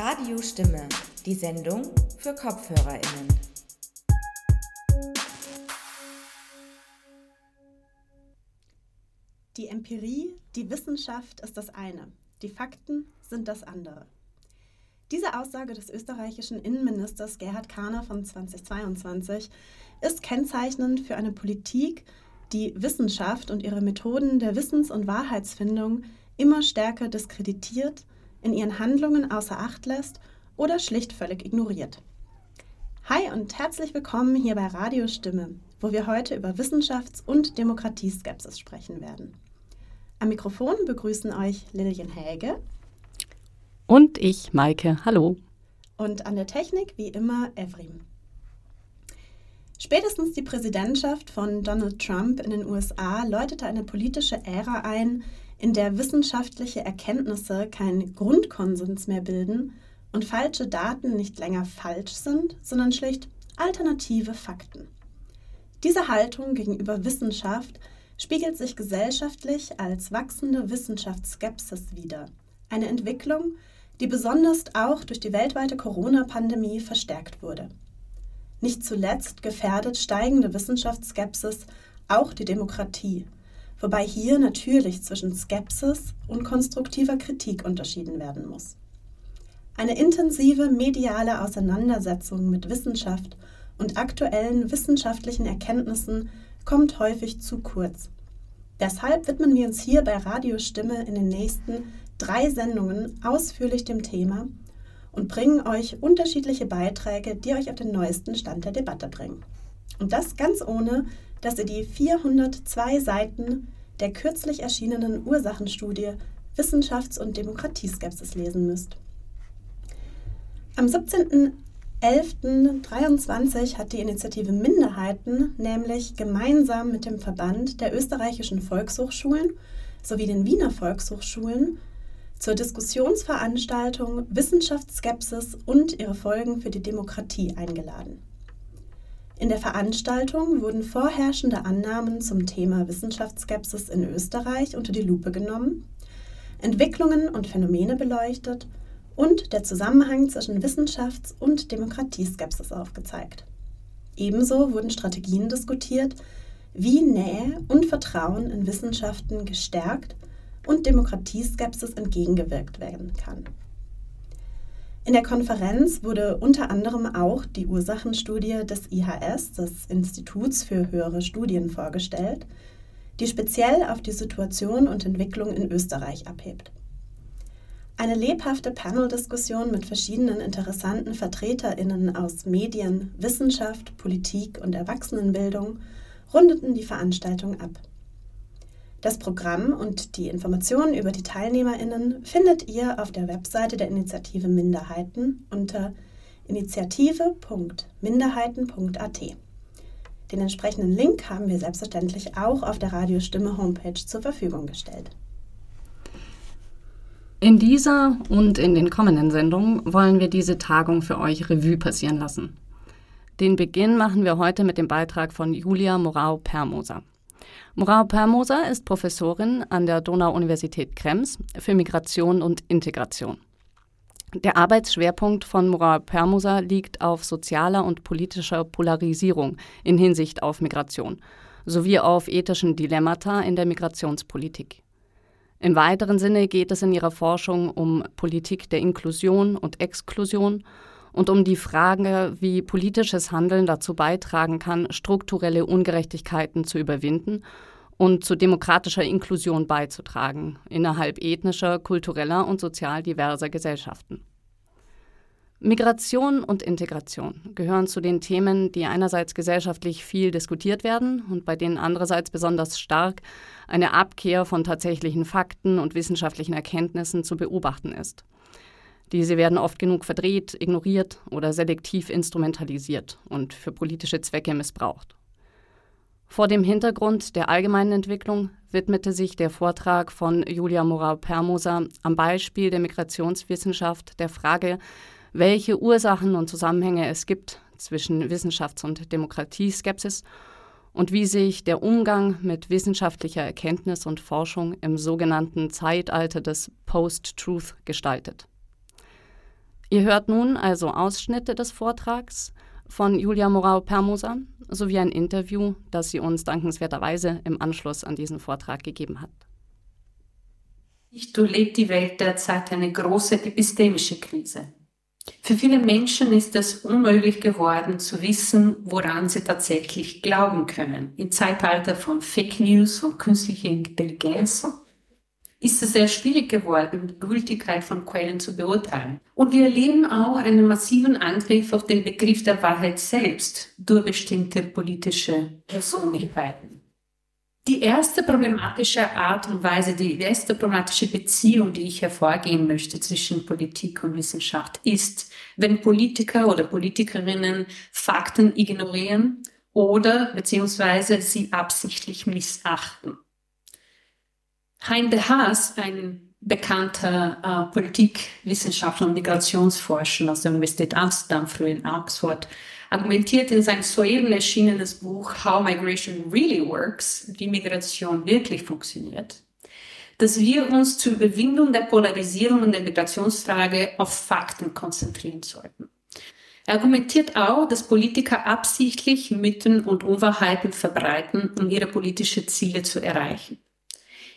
Radiostimme, die Sendung für KopfhörerInnen. Die Empirie, die Wissenschaft ist das eine, die Fakten sind das andere. Diese Aussage des österreichischen Innenministers Gerhard Kahner von 2022 ist kennzeichnend für eine Politik, die Wissenschaft und ihre Methoden der Wissens- und Wahrheitsfindung immer stärker diskreditiert, in ihren Handlungen außer Acht lässt oder schlicht völlig ignoriert. Hi und herzlich willkommen hier bei Radio Stimme, wo wir heute über Wissenschafts- und Demokratieskepsis sprechen werden. Am Mikrofon begrüßen euch Lilian Häge und ich, Maike. Hallo. Und an der Technik wie immer Evrim. Spätestens die Präsidentschaft von Donald Trump in den USA läutete eine politische Ära ein, in der wissenschaftliche Erkenntnisse keinen Grundkonsens mehr bilden und falsche Daten nicht länger falsch sind, sondern schlicht alternative Fakten. Diese Haltung gegenüber Wissenschaft spiegelt sich gesellschaftlich als wachsende Wissenschaftsskepsis wider. Eine Entwicklung, die besonders auch durch die weltweite Corona-Pandemie verstärkt wurde. Nicht zuletzt gefährdet steigende Wissenschaftsskepsis auch die Demokratie, wobei hier natürlich zwischen Skepsis und konstruktiver Kritik unterschieden werden muss. Eine intensive mediale Auseinandersetzung mit Wissenschaft und aktuellen wissenschaftlichen Erkenntnissen kommt häufig zu kurz. Deshalb widmen wir uns hier bei Radiostimme in den nächsten drei Sendungen ausführlich dem Thema und bringen euch unterschiedliche Beiträge, die euch auf den neuesten Stand der Debatte bringen. Und das ganz ohne, dass ihr die 402 Seiten der kürzlich erschienenen Ursachenstudie Wissenschafts- und Demokratieskepsis lesen müsst. Am 17.11.23 hat die Initiative Minderheiten nämlich gemeinsam mit dem Verband der österreichischen Volkshochschulen sowie den Wiener Volkshochschulen zur Diskussionsveranstaltung Wissenschaftsskepsis und ihre Folgen für die Demokratie eingeladen. In der Veranstaltung wurden vorherrschende Annahmen zum Thema Wissenschaftsskepsis in Österreich unter die Lupe genommen, Entwicklungen und Phänomene beleuchtet und der Zusammenhang zwischen Wissenschafts- und Demokratieskepsis aufgezeigt. Ebenso wurden Strategien diskutiert, wie Nähe und Vertrauen in Wissenschaften gestärkt und Demokratieskepsis entgegengewirkt werden kann. In der Konferenz wurde unter anderem auch die Ursachenstudie des IHS, des Instituts für höhere Studien, vorgestellt, die speziell auf die Situation und Entwicklung in Österreich abhebt. Eine lebhafte Panel-Diskussion mit verschiedenen interessanten VertreterInnen aus Medien, Wissenschaft, Politik und Erwachsenenbildung rundeten die Veranstaltung ab. Das Programm und die Informationen über die TeilnehmerInnen findet ihr auf der Webseite der Initiative Minderheiten unter initiative.minderheiten.at. Den entsprechenden Link haben wir selbstverständlich auch auf der Radiostimme Homepage zur Verfügung gestellt. In dieser und in den kommenden Sendungen wollen wir diese Tagung für euch Revue passieren lassen. Den Beginn machen wir heute mit dem Beitrag von Julia Morau-Permoser. Morao Permoser ist Professorin an der Donau-Universität Krems für Migration und Integration. Der Arbeitsschwerpunkt von Morao Permoser liegt auf sozialer und politischer Polarisierung in Hinsicht auf Migration sowie auf ethischen Dilemmata in der Migrationspolitik. Im weiteren Sinne geht es in ihrer Forschung um Politik der Inklusion und Exklusion und um die Frage, wie politisches Handeln dazu beitragen kann, strukturelle Ungerechtigkeiten zu überwinden und zu demokratischer Inklusion beizutragen innerhalb ethnischer, kultureller und sozial diverser Gesellschaften. Migration und Integration gehören zu den Themen, die einerseits gesellschaftlich viel diskutiert werden und bei denen andererseits besonders stark eine Abkehr von tatsächlichen Fakten und wissenschaftlichen Erkenntnissen zu beobachten ist. Diese werden oft genug verdreht, ignoriert oder selektiv instrumentalisiert und für politische Zwecke missbraucht. Vor dem Hintergrund der allgemeinen Entwicklung widmete sich der Vortrag von Julia Morau-Permoser am Beispiel der Migrationswissenschaft der Frage, welche Ursachen und Zusammenhänge es gibt zwischen Wissenschafts- und Demokratieskepsis und wie sich der Umgang mit wissenschaftlicher Erkenntnis und Forschung im sogenannten Zeitalter des Post-Truth gestaltet. Ihr hört nun also Ausschnitte des Vortrags von Julia Morau-Permoser sowie ein Interview, das sie uns dankenswerterweise im Anschluss an diesen Vortrag gegeben hat. durchlebt die Welt derzeit eine große epistemische Krise. Für viele Menschen ist es unmöglich geworden zu wissen, woran sie tatsächlich glauben können. Im Zeitalter von Fake News, von künstlicher Intelligenz ist es sehr schwierig geworden, die Gültigkeit von Quellen zu beurteilen. Und wir erleben auch einen massiven Angriff auf den Begriff der Wahrheit selbst durch bestimmte politische Persönlichkeiten. Die erste problematische Art und Weise, die erste problematische Beziehung, die ich hervorgehen möchte zwischen Politik und Wissenschaft, ist, wenn Politiker oder Politikerinnen Fakten ignorieren oder beziehungsweise sie absichtlich missachten. Hein de Haas, ein bekannter äh, Politikwissenschaftler und Migrationsforscher aus der Universität Amsterdam, früher in Oxford, argumentiert in seinem soeben erschienenes Buch How Migration Really Works, wie Migration wirklich funktioniert, dass wir uns zur Überwindung der Polarisierung und der Migrationsfrage auf Fakten konzentrieren sollten. Er argumentiert auch, dass Politiker absichtlich Mythen und Unwahrheiten verbreiten, um ihre politischen Ziele zu erreichen.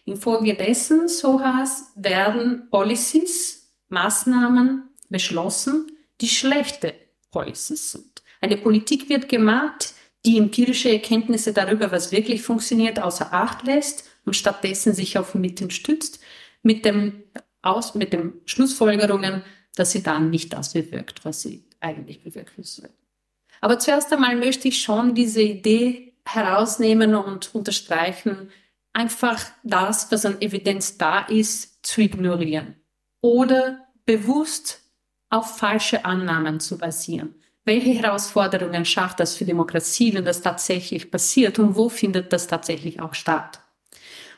Infolgedessen, so heißt, werden Policies, Maßnahmen beschlossen, die schlechte Policies sind. Eine Politik wird gemacht, die empirische Erkenntnisse darüber, was wirklich funktioniert, außer Acht lässt und stattdessen sich auf Mitten stützt, mit dem, aus, mit den Schlussfolgerungen, dass sie dann nicht das bewirkt, was sie eigentlich bewirken soll. Aber zuerst einmal möchte ich schon diese Idee herausnehmen und unterstreichen, einfach das, was an Evidenz da ist, zu ignorieren oder bewusst auf falsche Annahmen zu basieren. Welche Herausforderungen schafft das für Demokratie, wenn das tatsächlich passiert und wo findet das tatsächlich auch statt?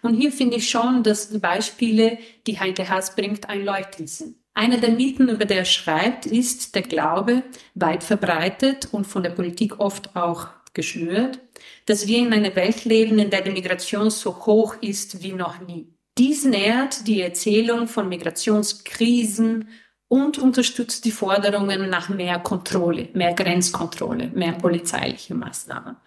Und hier finde ich schon, dass die Beispiele, die Heinte Haas bringt, einleuchtend sind. Einer der Mythen, über der er schreibt, ist der Glaube, weit verbreitet und von der Politik oft auch geschnürt, dass wir in einer Welt leben, in der die Migration so hoch ist wie noch nie. Dies nährt die Erzählung von Migrationskrisen und unterstützt die Forderungen nach mehr Kontrolle, mehr Grenzkontrolle, mehr polizeiliche Maßnahmen.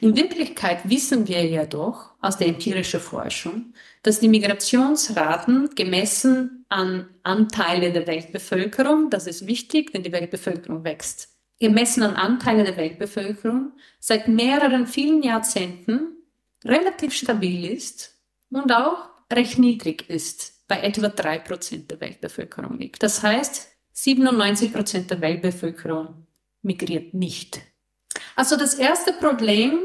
In Wirklichkeit wissen wir ja doch aus der empirischen Forschung, dass die Migrationsraten gemessen an Anteile der Weltbevölkerung, das ist wichtig, denn die Weltbevölkerung wächst gemessen an Anteilen der Weltbevölkerung, seit mehreren vielen Jahrzehnten relativ stabil ist und auch recht niedrig ist, bei etwa drei Prozent der Weltbevölkerung liegt. Das heißt, 97 Prozent der Weltbevölkerung migriert nicht. Also das erste Problem,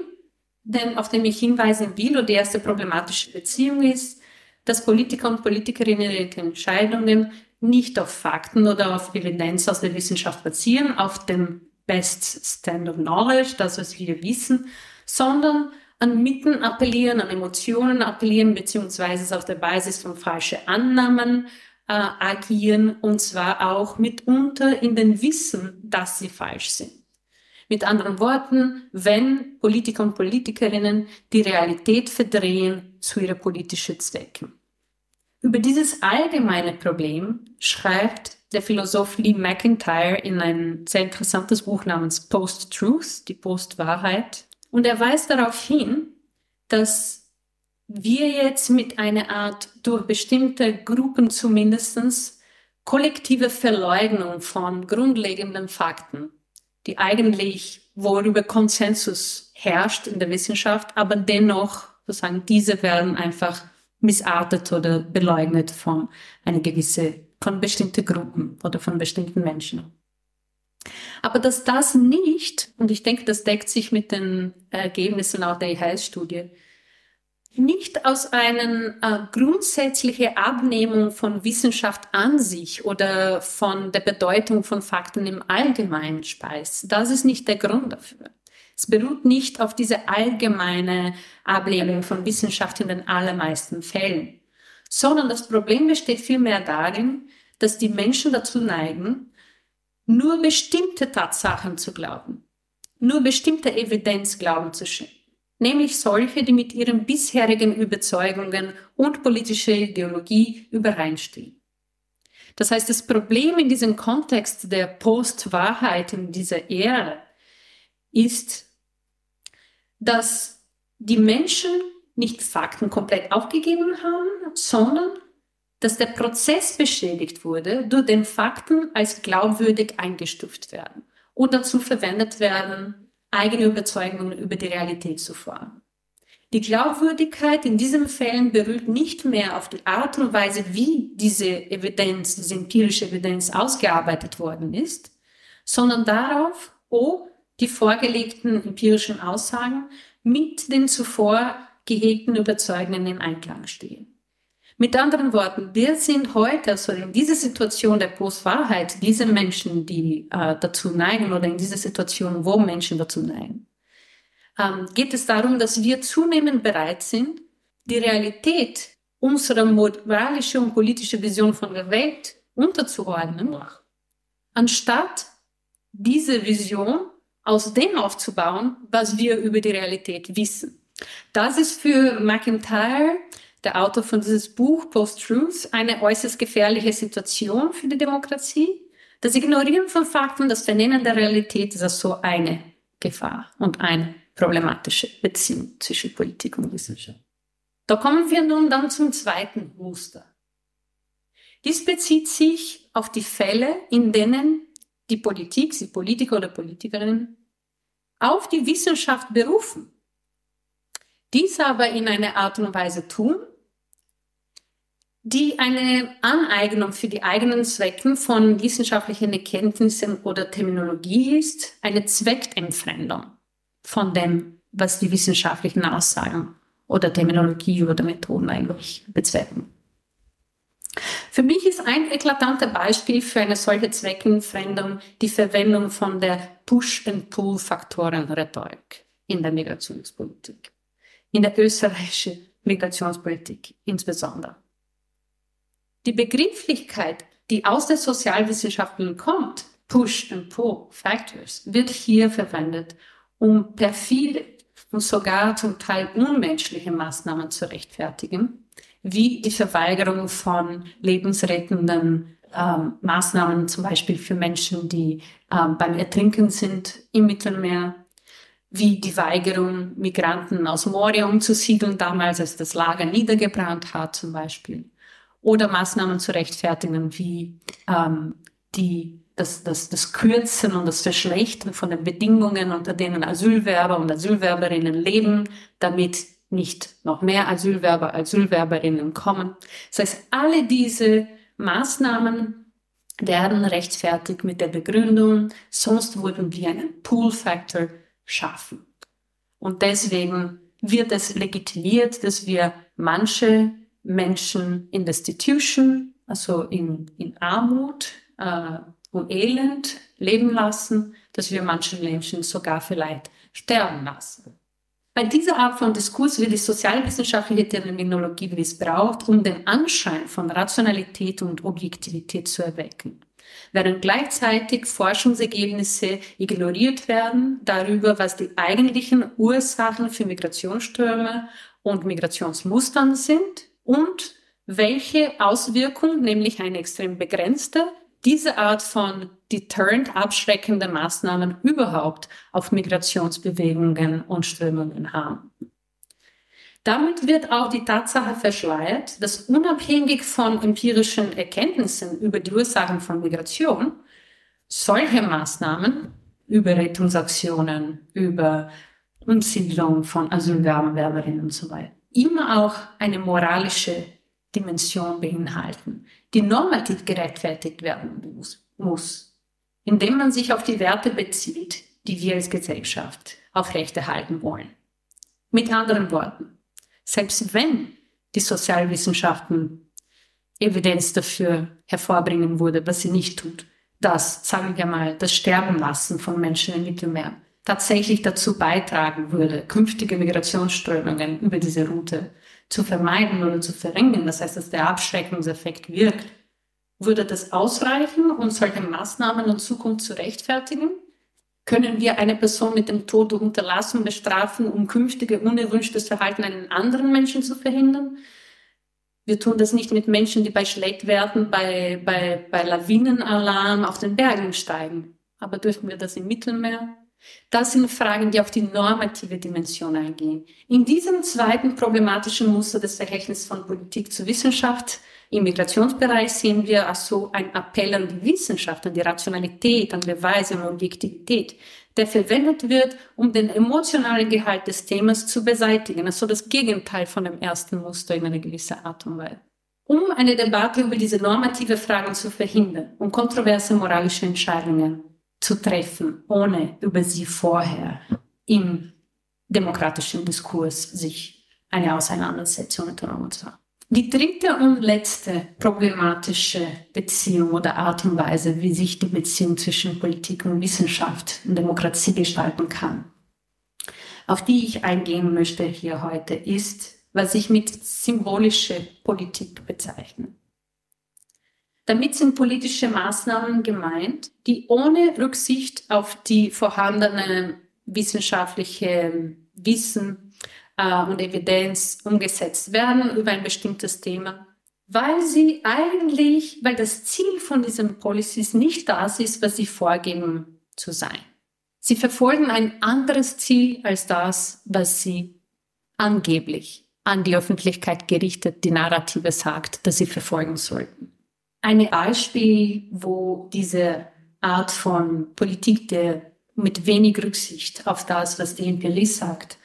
denn auf dem ich hinweisen will, oder die erste problematische Beziehung ist, dass Politiker und Politikerinnen ihre Entscheidungen nicht auf Fakten oder auf Evidenz aus der Wissenschaft basieren, auf dem Best Stand of Knowledge, das, was wir wissen, sondern an Mitten appellieren, an Emotionen appellieren, beziehungsweise auf der Basis von falschen Annahmen äh, agieren, und zwar auch mitunter in den Wissen, dass sie falsch sind. Mit anderen Worten, wenn Politiker und Politikerinnen die Realität verdrehen zu ihren politischen Zwecken. Über dieses allgemeine Problem schreibt der Philosoph Lee McIntyre in ein sehr interessantes Buch namens Post-Truth, die Post-Wahrheit. Und er weist darauf hin, dass wir jetzt mit einer Art durch bestimmte Gruppen zumindestens kollektive Verleugnung von grundlegenden Fakten, die eigentlich, worüber Konsensus herrscht in der Wissenschaft, aber dennoch sozusagen diese werden einfach missartet oder beleugnet von einer gewissen, von bestimmten Gruppen oder von bestimmten Menschen. Aber dass das nicht, und ich denke, das deckt sich mit den Ergebnissen auch der IHS-Studie, nicht aus einer äh, grundsätzlichen Abnehmung von Wissenschaft an sich oder von der Bedeutung von Fakten im Allgemeinen speist. Das ist nicht der Grund dafür. Es beruht nicht auf diese allgemeine Ablehnung von Wissenschaft in den allermeisten Fällen, sondern das Problem besteht vielmehr darin, dass die Menschen dazu neigen, nur bestimmte Tatsachen zu glauben, nur bestimmte Evidenz glauben zu schenken, nämlich solche, die mit ihren bisherigen Überzeugungen und politischer Ideologie übereinstimmen. Das heißt, das Problem in diesem Kontext der Postwahrheit in dieser Ära ist, dass die Menschen nicht Fakten komplett aufgegeben haben, sondern dass der Prozess beschädigt wurde, durch den Fakten als glaubwürdig eingestuft werden und dazu verwendet werden, eigene Überzeugungen über die Realität zu formen. Die Glaubwürdigkeit in diesen Fällen beruht nicht mehr auf die Art und Weise, wie diese Evidenz, diese empirische Evidenz ausgearbeitet worden ist, sondern darauf, ob die vorgelegten empirischen Aussagen mit den zuvor gehegten Überzeugungen in Einklang stehen. Mit anderen Worten, wir sind heute, also in dieser Situation der Postwahrheit, diese Menschen, die äh, dazu neigen oder in dieser Situation, wo Menschen dazu neigen, ähm, geht es darum, dass wir zunehmend bereit sind, die Realität unserer moralischen und politischen Vision von der Welt unterzuordnen, anstatt diese Vision aus dem aufzubauen, was wir über die Realität wissen. Das ist für McIntyre der Autor von dieses Buch Post-Truth, eine äußerst gefährliche Situation für die Demokratie. Das Ignorieren von Fakten, das Vernehmen der Realität ist also eine Gefahr und eine problematische Beziehung zwischen Politik und Wissenschaft. Da kommen wir nun dann zum zweiten Muster. Dies bezieht sich auf die Fälle, in denen die Politik, die Politiker oder Politikerinnen auf die Wissenschaft berufen, dies aber in einer Art und Weise tun, die eine Aneignung für die eigenen Zwecken von wissenschaftlichen Erkenntnissen oder Terminologie ist, eine Zweckentfremdung von dem, was die wissenschaftlichen Aussagen oder Terminologie oder Methoden eigentlich bezwecken. Für mich ist ein eklatantes Beispiel für eine solche Zweckentfremdung die Verwendung von der Push-and-Pull-Faktoren-Rhetorik in der Migrationspolitik, in der österreichischen Migrationspolitik insbesondere. Die Begrifflichkeit, die aus den Sozialwissenschaften kommt, Push and Pull Factors, wird hier verwendet, um perfide und sogar zum Teil unmenschliche Maßnahmen zu rechtfertigen, wie die Verweigerung von lebensrettenden ähm, Maßnahmen, zum Beispiel für Menschen, die ähm, beim Ertrinken sind im Mittelmeer, wie die Weigerung, Migranten aus Moria umzusiedeln, damals als das Lager niedergebrannt hat zum Beispiel. Oder Maßnahmen zu rechtfertigen, wie ähm, die, das, das, das Kürzen und das Verschlechtern von den Bedingungen, unter denen Asylwerber und Asylwerberinnen leben, damit nicht noch mehr Asylwerber, Asylwerberinnen kommen. Das heißt, alle diese Maßnahmen werden rechtfertigt mit der Begründung, sonst würden wir einen Pool-Factor schaffen. Und deswegen wird es legitimiert, dass wir manche Menschen in Destitution, also in, in Armut äh, und Elend leben lassen, dass wir manchen Menschen sogar vielleicht sterben lassen. Bei dieser Art von Diskurs wird die sozialwissenschaftliche Terminologie missbraucht, um den Anschein von Rationalität und Objektivität zu erwecken, während gleichzeitig Forschungsergebnisse ignoriert werden darüber, was die eigentlichen Ursachen für Migrationsströme und Migrationsmustern sind und welche Auswirkung, nämlich eine extrem begrenzte, diese Art von deterrent abschreckende Maßnahmen überhaupt auf Migrationsbewegungen und Strömungen haben. Damit wird auch die Tatsache verschleiert, dass unabhängig von empirischen Erkenntnissen über die Ursachen von Migration solche Maßnahmen über Rettungsaktionen, über Umsiedlung von Asylwerberinnen und so weiter immer auch eine moralische Dimension beinhalten, die normativ gerechtfertigt werden muss, indem man sich auf die Werte bezieht, die wir als Gesellschaft aufrechterhalten wollen. Mit anderen Worten, selbst wenn die Sozialwissenschaften Evidenz dafür hervorbringen würde, was sie nicht tut, dass, sagen wir mal, das Sterbenlassen von Menschen im Mittelmeer tatsächlich dazu beitragen würde, künftige Migrationsströmungen über diese Route zu vermeiden oder zu verringern, das heißt, dass der Abschreckungseffekt wirkt, würde das ausreichen, um solche Maßnahmen in Zukunft zu rechtfertigen? Können wir eine Person mit dem Tod durch Unterlassung bestrafen, um künftige unerwünschtes Verhalten einen anderen Menschen zu verhindern? Wir tun das nicht mit Menschen, die bei Schlechtwerten, bei, bei, bei Lawinenalarm auf den Bergen steigen. Aber dürfen wir das im Mittelmeer? Das sind Fragen, die auf die normative Dimension eingehen. In diesem zweiten problematischen Muster des Verhältnisses von Politik zu Wissenschaft im Migrationsbereich sehen wir also ein Appell an die Wissenschaft, an die Rationalität, an Beweise, an Objektivität, der verwendet wird, um den emotionalen Gehalt des Themas zu beseitigen. Also das Gegenteil von dem ersten Muster in einer gewissen Art und Weise. Um eine Debatte über diese normative Fragen zu verhindern und kontroverse moralische Entscheidungen zu treffen, ohne über sie vorher im demokratischen Diskurs sich eine Auseinandersetzung zu haben. Die dritte und letzte problematische Beziehung oder Art und Weise, wie sich die Beziehung zwischen Politik und Wissenschaft und Demokratie gestalten kann, auf die ich eingehen möchte hier heute, ist, was ich mit symbolische Politik bezeichne. Damit sind politische Maßnahmen gemeint, die ohne Rücksicht auf die vorhandene wissenschaftliche Wissen äh, und Evidenz umgesetzt werden über ein bestimmtes Thema, weil sie eigentlich, weil das Ziel von diesen Policies nicht das ist, was sie vorgeben zu sein. Sie verfolgen ein anderes Ziel als das, was sie angeblich an die Öffentlichkeit gerichtet, die Narrative sagt, dass sie verfolgen sollten. Ein Beispiel, wo diese Art von Politik, der mit wenig Rücksicht auf das, was die Empirie sagt,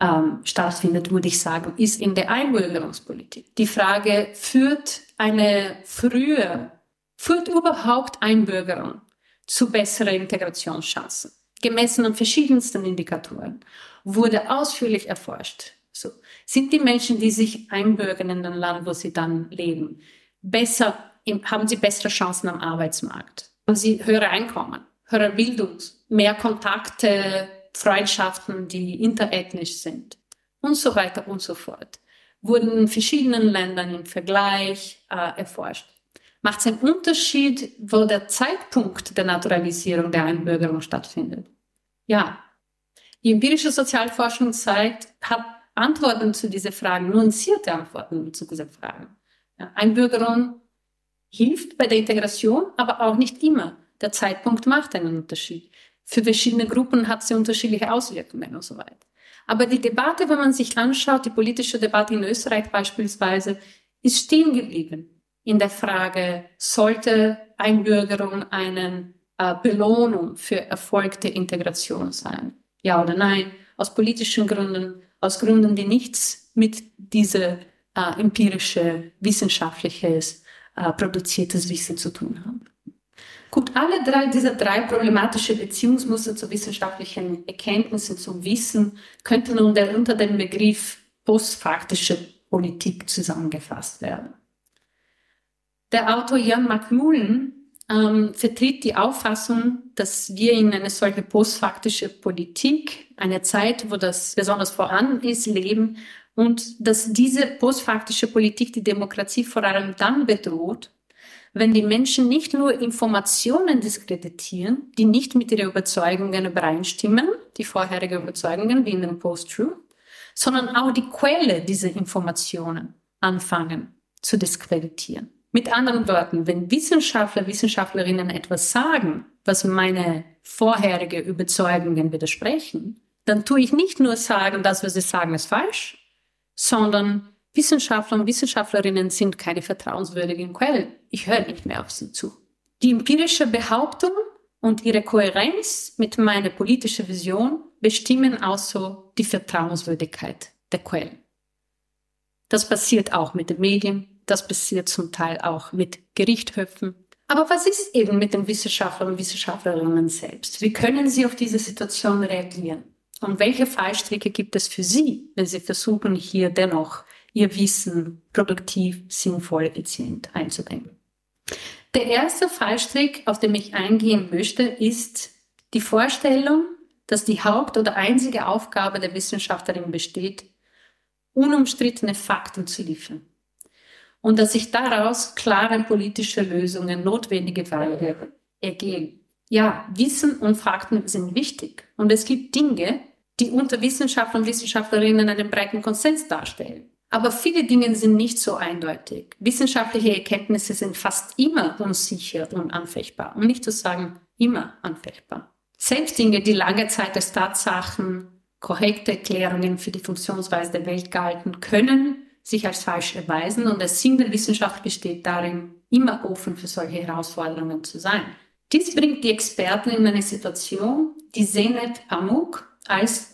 ähm, stattfindet, würde ich sagen, ist in der Einbürgerungspolitik. Die Frage, führt eine frühe, führt überhaupt Einbürgerung zu besseren Integrationschancen? Gemessen an verschiedensten Indikatoren wurde ausführlich erforscht. So. Sind die Menschen, die sich einbürgern in dem Land, wo sie dann leben, besser haben sie bessere Chancen am Arbeitsmarkt. Haben sie höhere Einkommen, höhere Bildung, mehr Kontakte, Freundschaften, die interethnisch sind und so weiter und so fort. Wurden in verschiedenen Ländern im Vergleich äh, erforscht. Macht es einen Unterschied, wo der Zeitpunkt der Naturalisierung der Einbürgerung stattfindet? Ja. Die empirische Sozialforschung zeigt, hat Antworten zu diesen Fragen, nuancierte Antworten zu diesen Fragen. Ja, Einbürgerung hilft bei der Integration, aber auch nicht immer. Der Zeitpunkt macht einen Unterschied. Für verschiedene Gruppen hat sie unterschiedliche Auswirkungen und so weiter. Aber die Debatte, wenn man sich anschaut, die politische Debatte in Österreich beispielsweise, ist stehen geblieben in der Frage, sollte Einbürgerung eine äh, Belohnung für erfolgte Integration sein? Ja oder nein? Aus politischen Gründen, aus Gründen, die nichts mit dieser äh, empirische, wissenschaftliches äh, produziertes Wissen zu tun haben. Gut, alle drei, diese drei problematische Beziehungsmuster zu wissenschaftlichen Erkenntnissen, zum Wissen, könnten unter, unter dem Begriff postfaktische Politik zusammengefasst werden. Der Autor Jan McMullen ähm, vertritt die Auffassung, dass wir in eine solche postfaktische Politik, eine Zeit, wo das besonders vorhanden ist, leben, und dass diese postfaktische Politik die Demokratie vor allem dann bedroht, wenn die Menschen nicht nur Informationen diskreditieren, die nicht mit ihren Überzeugungen übereinstimmen, die vorherigen Überzeugungen wie in dem Post-Truth, sondern auch die Quelle dieser Informationen anfangen zu diskreditieren. Mit anderen Worten, wenn Wissenschaftler, Wissenschaftlerinnen etwas sagen, was meine vorherigen Überzeugungen widersprechen, dann tue ich nicht nur sagen, das, was sie sagen, ist falsch, sondern Wissenschaftler und Wissenschaftlerinnen sind keine vertrauenswürdigen Quellen. Ich höre nicht mehr auf sie zu. Die empirische Behauptung und ihre Kohärenz mit meiner politischen Vision bestimmen also die Vertrauenswürdigkeit der Quellen. Das passiert auch mit den Medien, das passiert zum Teil auch mit Gerichthöfen. Aber was ist eben mit den Wissenschaftlern und Wissenschaftlerinnen selbst? Wie können sie auf diese Situation reagieren? Und welche Fallstricke gibt es für Sie, wenn Sie versuchen, hier dennoch Ihr Wissen produktiv, sinnvoll, effizient einzubringen? Der erste Fallstrick, auf den ich eingehen möchte, ist die Vorstellung, dass die Haupt- oder einzige Aufgabe der Wissenschaftlerin besteht, unumstrittene Fakten zu liefern. Und dass sich daraus klare politische Lösungen, notwendige Wege ergehen. Ja, Wissen und Fakten sind wichtig. Und es gibt Dinge, die unter Wissenschaftlern und Wissenschaftlerinnen einen breiten Konsens darstellen. Aber viele Dinge sind nicht so eindeutig. Wissenschaftliche Erkenntnisse sind fast immer unsicher und anfechtbar, um nicht zu sagen immer anfechtbar. Selbst Dinge, die lange Zeit als Tatsachen, korrekte Erklärungen für die Funktionsweise der Welt galten, können sich als falsch erweisen und der Sinn der Wissenschaft besteht darin, immer offen für solche Herausforderungen zu sein. Dies bringt die Experten in eine Situation, die Zeynep Amuk als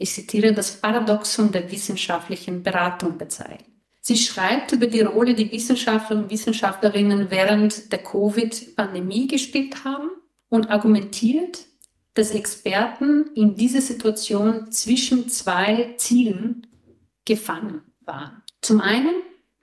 ich zitiere, das Paradoxon der wissenschaftlichen Beratung bezeichnet. Sie schreibt über die Rolle, die Wissenschaftler und Wissenschaftlerinnen während der Covid-Pandemie gespielt haben und argumentiert, dass Experten in dieser Situation zwischen zwei Zielen gefangen waren. Zum einen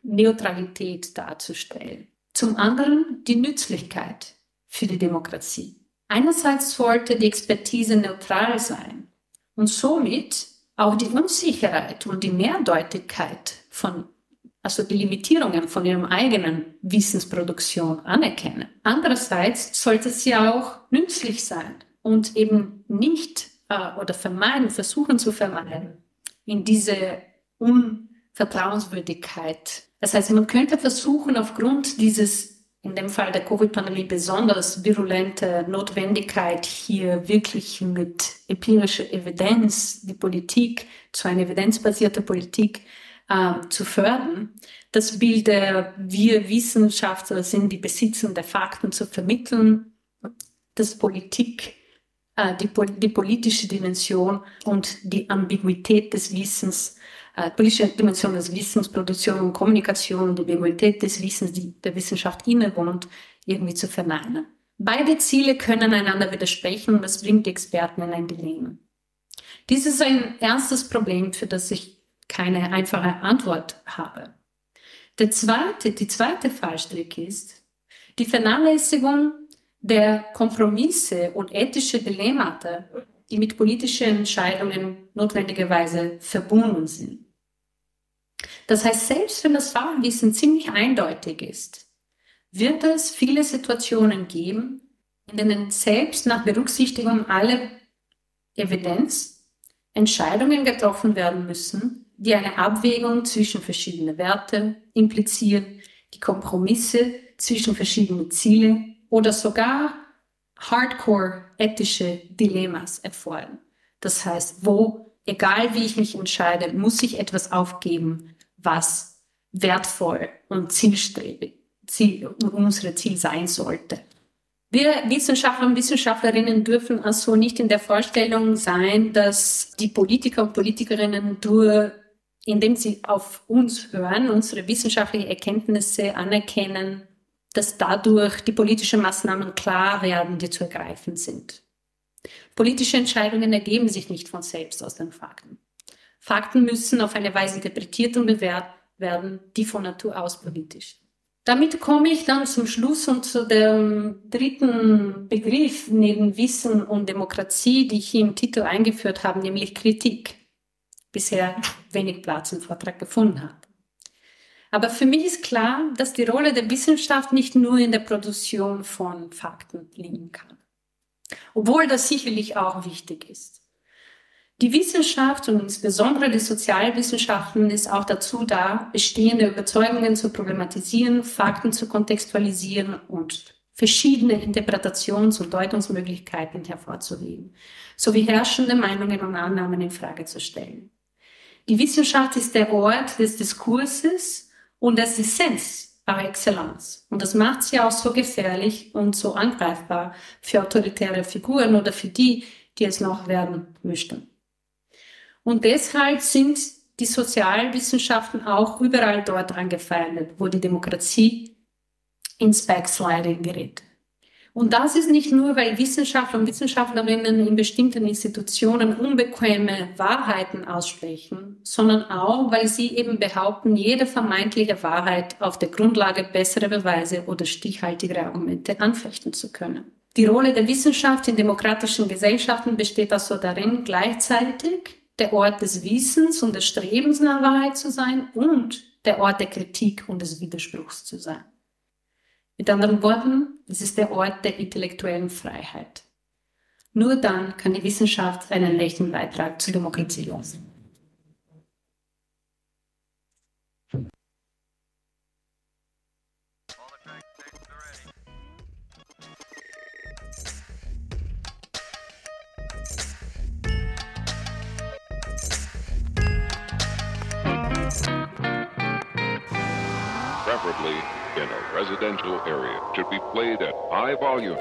Neutralität darzustellen, zum anderen die Nützlichkeit für die Demokratie. Einerseits sollte die Expertise neutral sein, und somit auch die Unsicherheit und die Mehrdeutigkeit von, also die Limitierungen von ihrem eigenen Wissensproduktion anerkennen. Andererseits sollte sie auch nützlich sein und eben nicht äh, oder vermeiden, versuchen zu vermeiden, in diese Unvertrauenswürdigkeit. Das heißt, man könnte versuchen, aufgrund dieses in dem Fall der Covid-Pandemie besonders virulente Notwendigkeit, hier wirklich mit empirischer Evidenz die Politik zu einer evidenzbasierten Politik äh, zu fördern. Das Bild der wir Wissenschaftler sind die Besitzer der Fakten zu vermitteln, das Politik, äh, die, die politische Dimension und die Ambiguität des Wissens politische Dimension des Wissens, Produktion und Kommunikation die Ambiguität des Wissens, die der Wissenschaft innewohnt, irgendwie zu verneinen. Beide Ziele können einander widersprechen und das bringt die Experten in ein Dilemma. Dies ist ein ernstes Problem, für das ich keine einfache Antwort habe. Der zweite, die zweite Fallstrick ist die Vernachlässigung der Kompromisse und ethische Dilemmata, die mit politischen Entscheidungen notwendigerweise verbunden sind. Das heißt, selbst wenn das Fachwissen ziemlich eindeutig ist, wird es viele Situationen geben, in denen selbst nach Berücksichtigung aller Evidenz Entscheidungen getroffen werden müssen, die eine Abwägung zwischen verschiedenen Werten implizieren, die Kompromisse zwischen verschiedenen Zielen oder sogar hardcore ethische Dilemmas erfordern. Das heißt, wo, egal wie ich mich entscheide, muss ich etwas aufgeben, was wertvoll und zielstrebig Ziel, unsere Ziel sein sollte. Wir Wissenschaftler und Wissenschaftlerinnen dürfen also nicht in der Vorstellung sein, dass die Politiker und Politikerinnen durch, indem sie auf uns hören, unsere wissenschaftlichen Erkenntnisse anerkennen, dass dadurch die politischen Maßnahmen klar werden, die zu ergreifen sind. Politische Entscheidungen ergeben sich nicht von selbst aus den Fakten. Fakten müssen auf eine Weise interpretiert und bewertet werden, die von Natur aus politisch. Damit komme ich dann zum Schluss und zu dem dritten Begriff neben Wissen und Demokratie, die ich hier im Titel eingeführt habe, nämlich Kritik. Bisher wenig Platz im Vortrag gefunden hat. Aber für mich ist klar, dass die Rolle der Wissenschaft nicht nur in der Produktion von Fakten liegen kann. Obwohl das sicherlich auch wichtig ist. Die Wissenschaft und insbesondere die Sozialwissenschaften ist auch dazu da, bestehende Überzeugungen zu problematisieren, Fakten zu kontextualisieren und verschiedene Interpretations- und Deutungsmöglichkeiten hervorzuheben, sowie herrschende Meinungen und Annahmen in Frage zu stellen. Die Wissenschaft ist der Ort des Diskurses und des Essenz par excellence. Und das macht sie auch so gefährlich und so angreifbar für autoritäre Figuren oder für die, die es noch werden möchten. Und deshalb sind die Sozialwissenschaften auch überall dort angefeindet, wo die Demokratie ins Backsliding gerät. Und das ist nicht nur, weil Wissenschaftler und Wissenschaftlerinnen in bestimmten Institutionen unbequeme Wahrheiten aussprechen, sondern auch, weil sie eben behaupten, jede vermeintliche Wahrheit auf der Grundlage besserer Beweise oder stichhaltiger Argumente anfechten zu können. Die Rolle der Wissenschaft in demokratischen Gesellschaften besteht also darin, gleichzeitig der Ort des Wissens und des Strebens nach Wahrheit zu sein und der Ort der Kritik und des Widerspruchs zu sein. Mit anderen Worten, es ist der Ort der intellektuellen Freiheit. Nur dann kann die Wissenschaft einen echten Beitrag zur Demokratie leisten. Preferably in a residential area, should be played at high volume.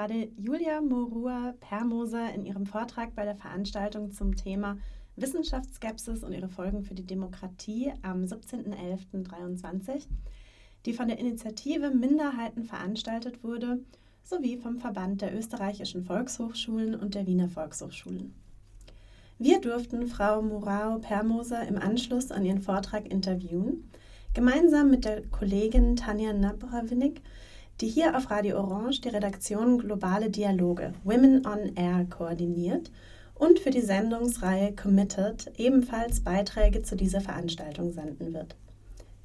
Gerade Julia Morua Permoser in ihrem Vortrag bei der Veranstaltung zum Thema Wissenschaftsskepsis und ihre Folgen für die Demokratie am 17.11.23, die von der Initiative Minderheiten veranstaltet wurde, sowie vom Verband der österreichischen Volkshochschulen und der Wiener Volkshochschulen. Wir durften Frau Morao Permoser im Anschluss an ihren Vortrag interviewen, gemeinsam mit der Kollegin Tanja Nabrawinik, die hier auf Radio Orange die Redaktion Globale Dialoge Women on Air koordiniert und für die Sendungsreihe Committed ebenfalls Beiträge zu dieser Veranstaltung senden wird.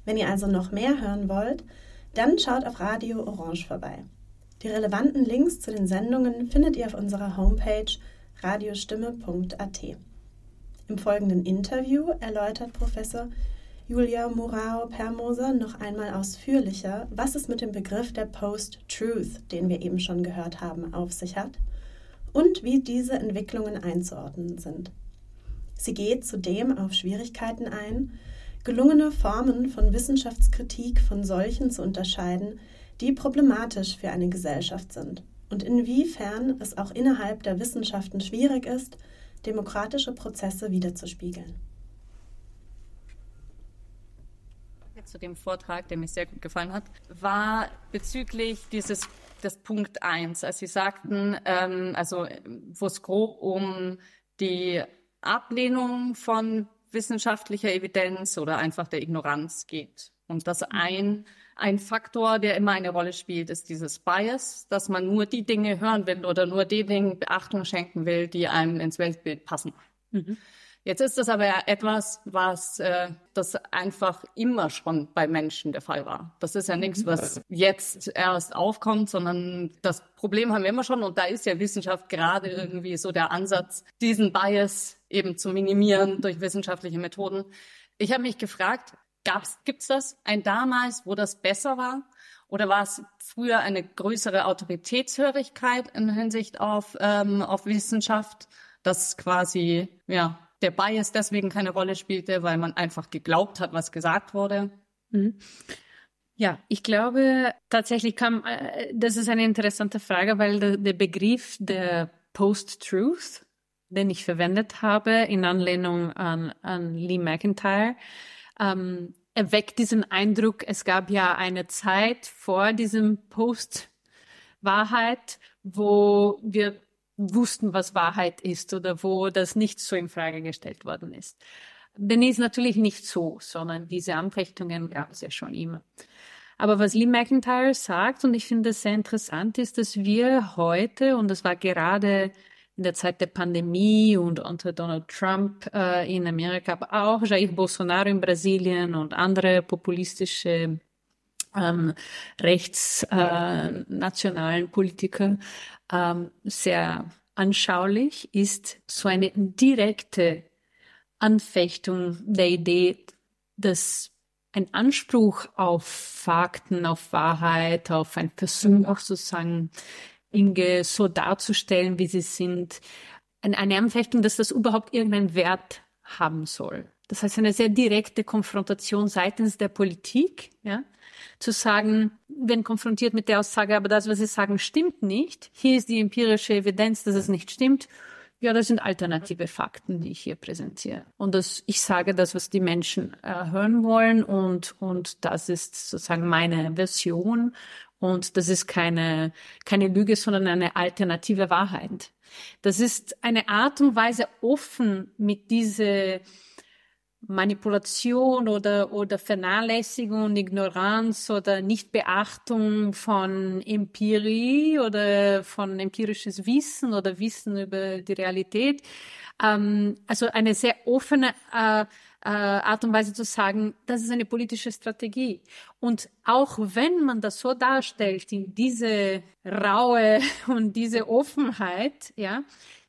Wenn ihr also noch mehr hören wollt, dann schaut auf Radio Orange vorbei. Die relevanten Links zu den Sendungen findet ihr auf unserer Homepage radiostimme.at. Im folgenden Interview erläutert Professor Julia Morao Permoser noch einmal ausführlicher, was es mit dem Begriff der Post-Truth, den wir eben schon gehört haben, auf sich hat und wie diese Entwicklungen einzuordnen sind. Sie geht zudem auf Schwierigkeiten ein, gelungene Formen von Wissenschaftskritik von solchen zu unterscheiden, die problematisch für eine Gesellschaft sind und inwiefern es auch innerhalb der Wissenschaften schwierig ist, demokratische Prozesse wiederzuspiegeln. Zu dem Vortrag, der mir sehr gut gefallen hat, war bezüglich dieses des Punkt 1, als Sie sagten, ähm, also wo es grob um die Ablehnung von wissenschaftlicher Evidenz oder einfach der Ignoranz geht. Und dass ein, ein Faktor, der immer eine Rolle spielt, ist dieses Bias, dass man nur die Dinge hören will oder nur den Dingen Beachtung schenken will, die einem ins Weltbild passen. Mhm. Jetzt ist das aber etwas, was äh, das einfach immer schon bei Menschen der Fall war. Das ist ja nichts, was jetzt erst aufkommt, sondern das Problem haben wir immer schon. Und da ist ja Wissenschaft gerade irgendwie so der Ansatz, diesen Bias eben zu minimieren durch wissenschaftliche Methoden. Ich habe mich gefragt, gibt es das ein damals, wo das besser war? Oder war es früher eine größere Autoritätshörigkeit in Hinsicht auf, ähm, auf Wissenschaft, dass quasi, ja, der Bias deswegen keine Rolle spielte, weil man einfach geglaubt hat, was gesagt wurde. Mhm. Ja, ich glaube tatsächlich kam, äh, das ist eine interessante Frage, weil der, der Begriff der Post-Truth, den ich verwendet habe in Anlehnung an, an Lee McIntyre, ähm, erweckt diesen Eindruck, es gab ja eine Zeit vor diesem Post-Wahrheit, wo wir wussten, was Wahrheit ist oder wo das nicht so in Frage gestellt worden ist. Denn ist natürlich nicht so, sondern diese Anfechtungen gab es ja schon immer. Aber was Lee McIntyre sagt, und ich finde das sehr interessant, ist, dass wir heute, und das war gerade in der Zeit der Pandemie und unter Donald Trump äh, in Amerika, aber auch Jair Bolsonaro in Brasilien und andere populistische ähm, rechtsnationalen äh, Politiker ähm, sehr anschaulich ist so eine direkte Anfechtung der Idee, dass ein Anspruch auf Fakten, auf Wahrheit, auf ein Versuch sozusagen Dinge so darzustellen, wie sie sind, eine Anfechtung, dass das überhaupt irgendeinen Wert haben soll. Das heißt, eine sehr direkte Konfrontation seitens der Politik, ja, zu sagen, wenn konfrontiert mit der Aussage, aber das, was Sie sagen, stimmt nicht. Hier ist die empirische Evidenz, dass es nicht stimmt. Ja, das sind alternative Fakten, die ich hier präsentiere. Und das, ich sage das, was die Menschen äh, hören wollen und, und das ist sozusagen meine Version und das ist keine, keine Lüge, sondern eine alternative Wahrheit. Das ist eine Art und Weise, offen mit dieser Manipulation oder, oder Vernachlässigung, Ignoranz oder Nichtbeachtung von Empirie oder von empirisches Wissen oder Wissen über die Realität. Ähm, also eine sehr offene äh, äh, Art und Weise zu sagen, das ist eine politische Strategie. Und auch wenn man das so darstellt, in diese raue und diese Offenheit, ja,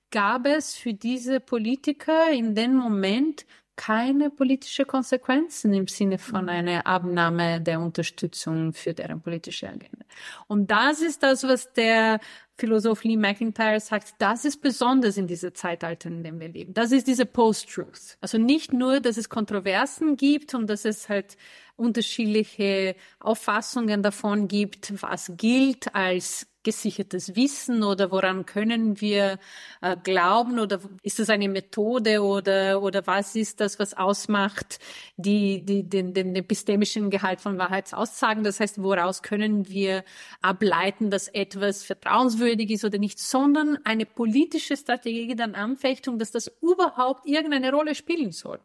gab es für diese Politiker in dem Moment keine politische Konsequenzen im Sinne von mhm. einer Abnahme der Unterstützung für deren politische Agenda. Und das ist das, was der Philosoph Lee McIntyre sagt, das ist besonders in dieser Zeitalter, in dem wir leben. Das ist diese Post-Truth. Also nicht nur, dass es Kontroversen gibt und dass es halt unterschiedliche Auffassungen davon gibt, was gilt als gesichertes Wissen oder woran können wir äh, glauben oder ist das eine Methode oder oder was ist das, was ausmacht die, die den, den epistemischen Gehalt von Wahrheitsaussagen? Das heißt, woraus können wir ableiten, dass etwas vertrauenswürdig ist oder nicht, sondern eine politische Strategie der Anfechtung, dass das überhaupt irgendeine Rolle spielen soll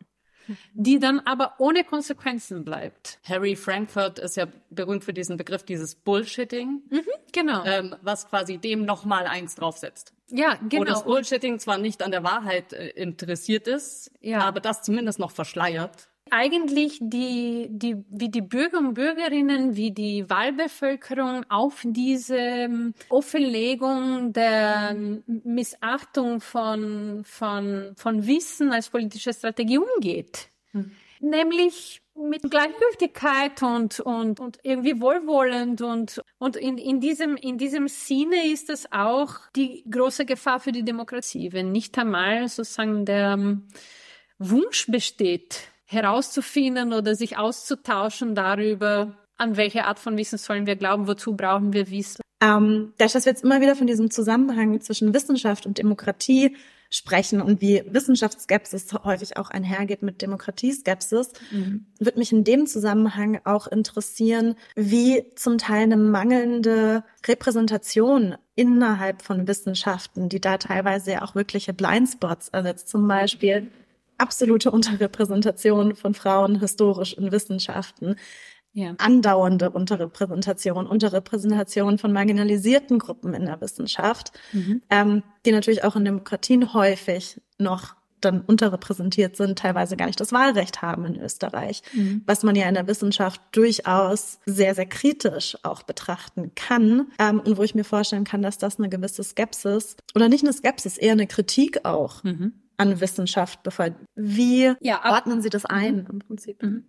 die dann aber ohne Konsequenzen bleibt. Harry Frankfurt ist ja berühmt für diesen Begriff, dieses Bullshitting. Mhm, genau. Ähm, was quasi dem nochmal eins draufsetzt. Ja, genau. Wo das Bullshitting zwar nicht an der Wahrheit äh, interessiert ist, ja. aber das zumindest noch verschleiert eigentlich die, die, wie die Bürger und Bürgerinnen, wie die Wahlbevölkerung auf diese ähm, Offenlegung der Missachtung von, von, von Wissen als politische Strategie umgeht. Mhm. Nämlich mit Gleichgültigkeit und, und, und irgendwie wohlwollend und, und in, in diesem, in diesem Sinne ist es auch die große Gefahr für die Demokratie, wenn nicht einmal sozusagen der ähm, Wunsch besteht, herauszufinden oder sich auszutauschen darüber, an welche Art von Wissen sollen wir glauben, wozu brauchen wir Wissen. Ähm, dadurch, dass wir jetzt immer wieder von diesem Zusammenhang zwischen Wissenschaft und Demokratie sprechen und wie Wissenschaftsskepsis häufig auch einhergeht mit Demokratieskepsis, mhm. wird mich in dem Zusammenhang auch interessieren, wie zum Teil eine mangelnde Repräsentation innerhalb von Wissenschaften, die da teilweise ja auch wirkliche Blindspots ersetzt, zum Beispiel absolute Unterrepräsentation von Frauen historisch in Wissenschaften. Ja. andauernde Unterrepräsentation, Unterrepräsentation von marginalisierten Gruppen in der Wissenschaft, mhm. ähm, die natürlich auch in Demokratien häufig noch dann unterrepräsentiert sind, teilweise gar nicht das Wahlrecht haben in Österreich, mhm. was man ja in der Wissenschaft durchaus sehr, sehr kritisch auch betrachten kann ähm, und wo ich mir vorstellen kann, dass das eine gewisse Skepsis oder nicht eine Skepsis, eher eine Kritik auch mhm an Wissenschaft befeuert. Wie ja, ordnen Sie das ein mhm. im Prinzip? Mhm.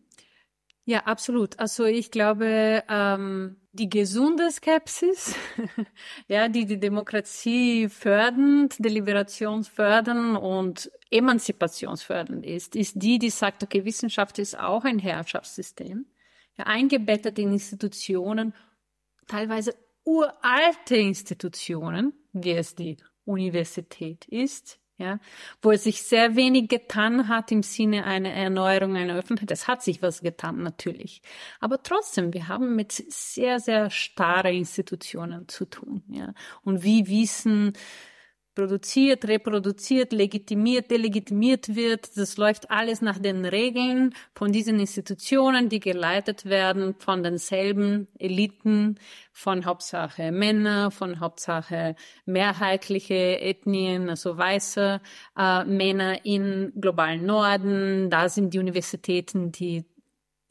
Ja, absolut. Also ich glaube, ähm, die gesunde Skepsis, ja, die die Demokratie fördernd, deliberationsfördernd und emanzipationsfördernd ist, ist die, die sagt, okay, Wissenschaft ist auch ein Herrschaftssystem, ja, eingebettet in Institutionen, teilweise uralte Institutionen, wie es die Universität ist, ja, wo es sich sehr wenig getan hat im Sinne einer Erneuerung einer Öffentlichkeit. Es hat sich was getan, natürlich. Aber trotzdem, wir haben mit sehr, sehr starren Institutionen zu tun, ja. Und wie Wissen produziert, reproduziert, legitimiert, delegitimiert wird. Das läuft alles nach den Regeln von diesen Institutionen, die geleitet werden von denselben Eliten, von Hauptsache Männer, von Hauptsache mehrheitliche Ethnien, also weiße äh, Männer im globalen Norden. Da sind die Universitäten, die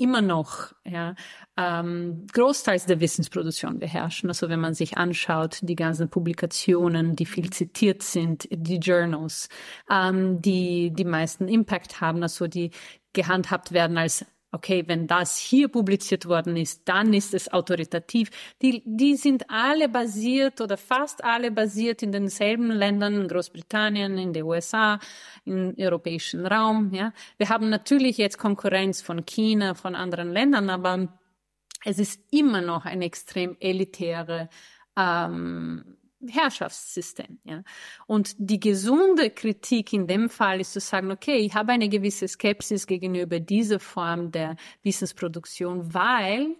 immer noch ja, ähm, großteils der Wissensproduktion beherrschen. Also wenn man sich anschaut, die ganzen Publikationen, die viel zitiert sind, die Journals, ähm, die die meisten Impact haben, also die gehandhabt werden als okay, wenn das hier publiziert worden ist, dann ist es autoritativ. Die, die sind alle basiert oder fast alle basiert in denselben Ländern, in Großbritannien, in den USA, im europäischen Raum. Ja. Wir haben natürlich jetzt Konkurrenz von China, von anderen Ländern, aber es ist immer noch eine extrem elitäre ähm, Herrschaftssystem. Ja. Und die gesunde Kritik in dem Fall ist zu sagen, okay, ich habe eine gewisse Skepsis gegenüber dieser Form der Wissensproduktion, weil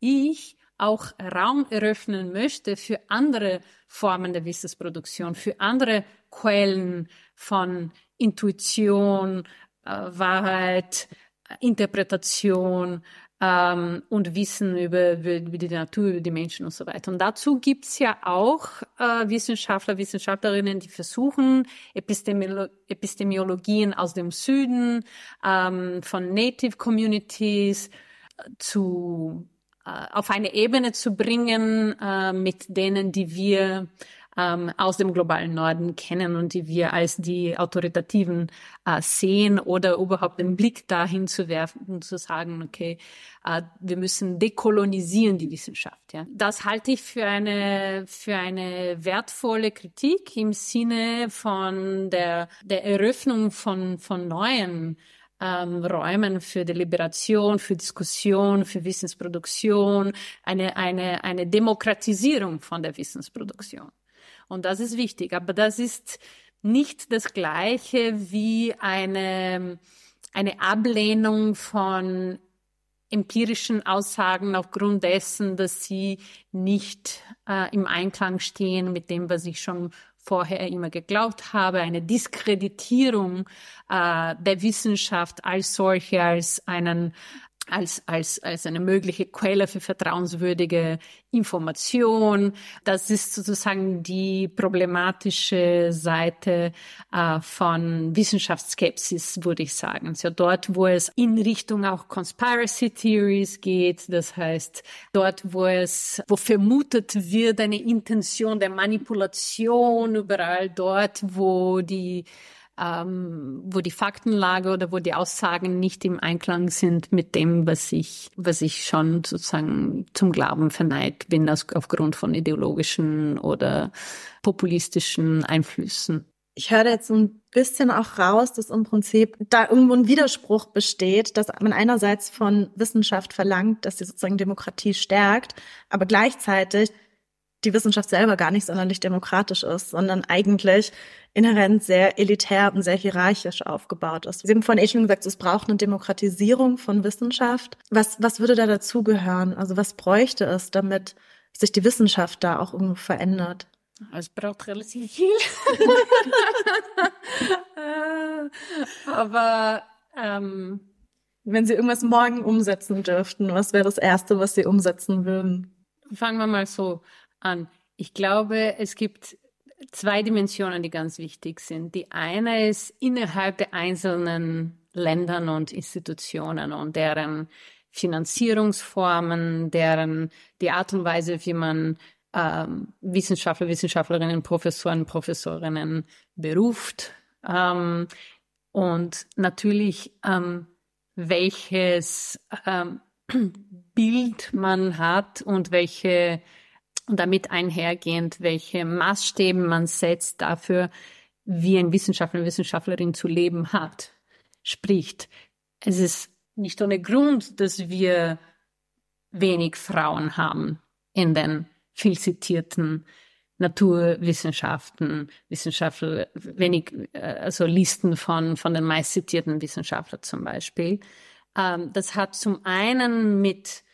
ich auch Raum eröffnen möchte für andere Formen der Wissensproduktion, für andere Quellen von Intuition, äh, Wahrheit, Interpretation, ähm, und Wissen über, über, die Natur, über die Menschen und so weiter. Und dazu gibt's ja auch äh, Wissenschaftler, Wissenschaftlerinnen, die versuchen, Epistemolo Epistemologien aus dem Süden ähm, von Native Communities äh, zu äh, auf eine Ebene zu bringen, äh, mit denen, die wir ähm, aus dem globalen Norden kennen und die wir als die Autoritativen äh, sehen oder überhaupt den Blick dahin zu werfen und zu sagen, okay, äh, wir müssen dekolonisieren die Wissenschaft. Ja. Das halte ich für eine, für eine wertvolle Kritik im Sinne von der, der Eröffnung von, von neuen ähm, Räumen für Deliberation, für Diskussion, für Wissensproduktion, eine, eine, eine Demokratisierung von der Wissensproduktion. Und das ist wichtig. Aber das ist nicht das Gleiche wie eine, eine Ablehnung von empirischen Aussagen aufgrund dessen, dass sie nicht äh, im Einklang stehen mit dem, was ich schon vorher immer geglaubt habe, eine Diskreditierung äh, der Wissenschaft als solche, als einen als, als, als eine mögliche Quelle für vertrauenswürdige Information. Das ist sozusagen die problematische Seite äh, von Wissenschaftsskepsis, würde ich sagen. Also dort, wo es in Richtung auch Conspiracy Theories geht, das heißt dort, wo es, wo vermutet wird eine Intention der Manipulation, überall dort, wo die ähm, wo die Faktenlage oder wo die Aussagen nicht im Einklang sind mit dem, was ich, was ich schon sozusagen zum Glauben verneigt bin, aus, aufgrund von ideologischen oder populistischen Einflüssen. Ich höre jetzt so ein bisschen auch raus, dass im Prinzip da irgendwo ein Widerspruch besteht, dass man einerseits von Wissenschaft verlangt, dass sie sozusagen Demokratie stärkt, aber gleichzeitig die Wissenschaft selber gar nicht sonderlich demokratisch ist, sondern eigentlich inhärent sehr elitär und sehr hierarchisch aufgebaut ist. Sie haben vorhin eh schon gesagt, es braucht eine Demokratisierung von Wissenschaft. Was, was würde da dazugehören? Also was bräuchte es, damit sich die Wissenschaft da auch irgendwo verändert? Es braucht relativ viel. Aber ähm, wenn Sie irgendwas morgen umsetzen dürften, was wäre das Erste, was Sie umsetzen würden? Fangen wir mal so an. Ich glaube, es gibt zwei Dimensionen, die ganz wichtig sind. Die eine ist innerhalb der einzelnen Ländern und Institutionen und deren Finanzierungsformen, deren die Art und Weise, wie man ähm, Wissenschaftler, Wissenschaftlerinnen, Professoren, Professorinnen beruft ähm, und natürlich ähm, welches ähm, Bild man hat und welche und damit einhergehend, welche Maßstäbe man setzt dafür, wie ein Wissenschaftler, eine Wissenschaftlerin zu leben hat, spricht. Es ist nicht ohne Grund, dass wir wenig Frauen haben in den viel zitierten Naturwissenschaften, Wissenschaftler, wenig, äh, also Listen von, von den meist zitierten Wissenschaftlern zum Beispiel. Ähm, das hat zum einen mit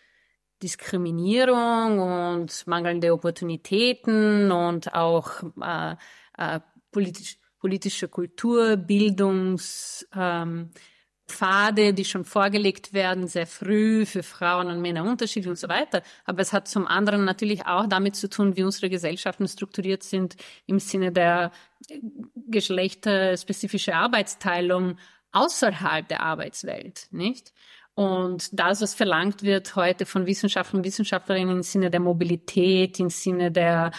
Diskriminierung und mangelnde Opportunitäten und auch äh, äh, politisch, politische Kultur, Bildungs, ähm, die schon vorgelegt werden, sehr früh für Frauen und Männer unterschiedlich und so weiter. Aber es hat zum anderen natürlich auch damit zu tun, wie unsere Gesellschaften strukturiert sind im Sinne der geschlechterspezifische Arbeitsteilung außerhalb der Arbeitswelt, nicht? Und das, was verlangt wird heute von Wissenschaftlern und Wissenschaftlerinnen im Sinne der Mobilität, im Sinne der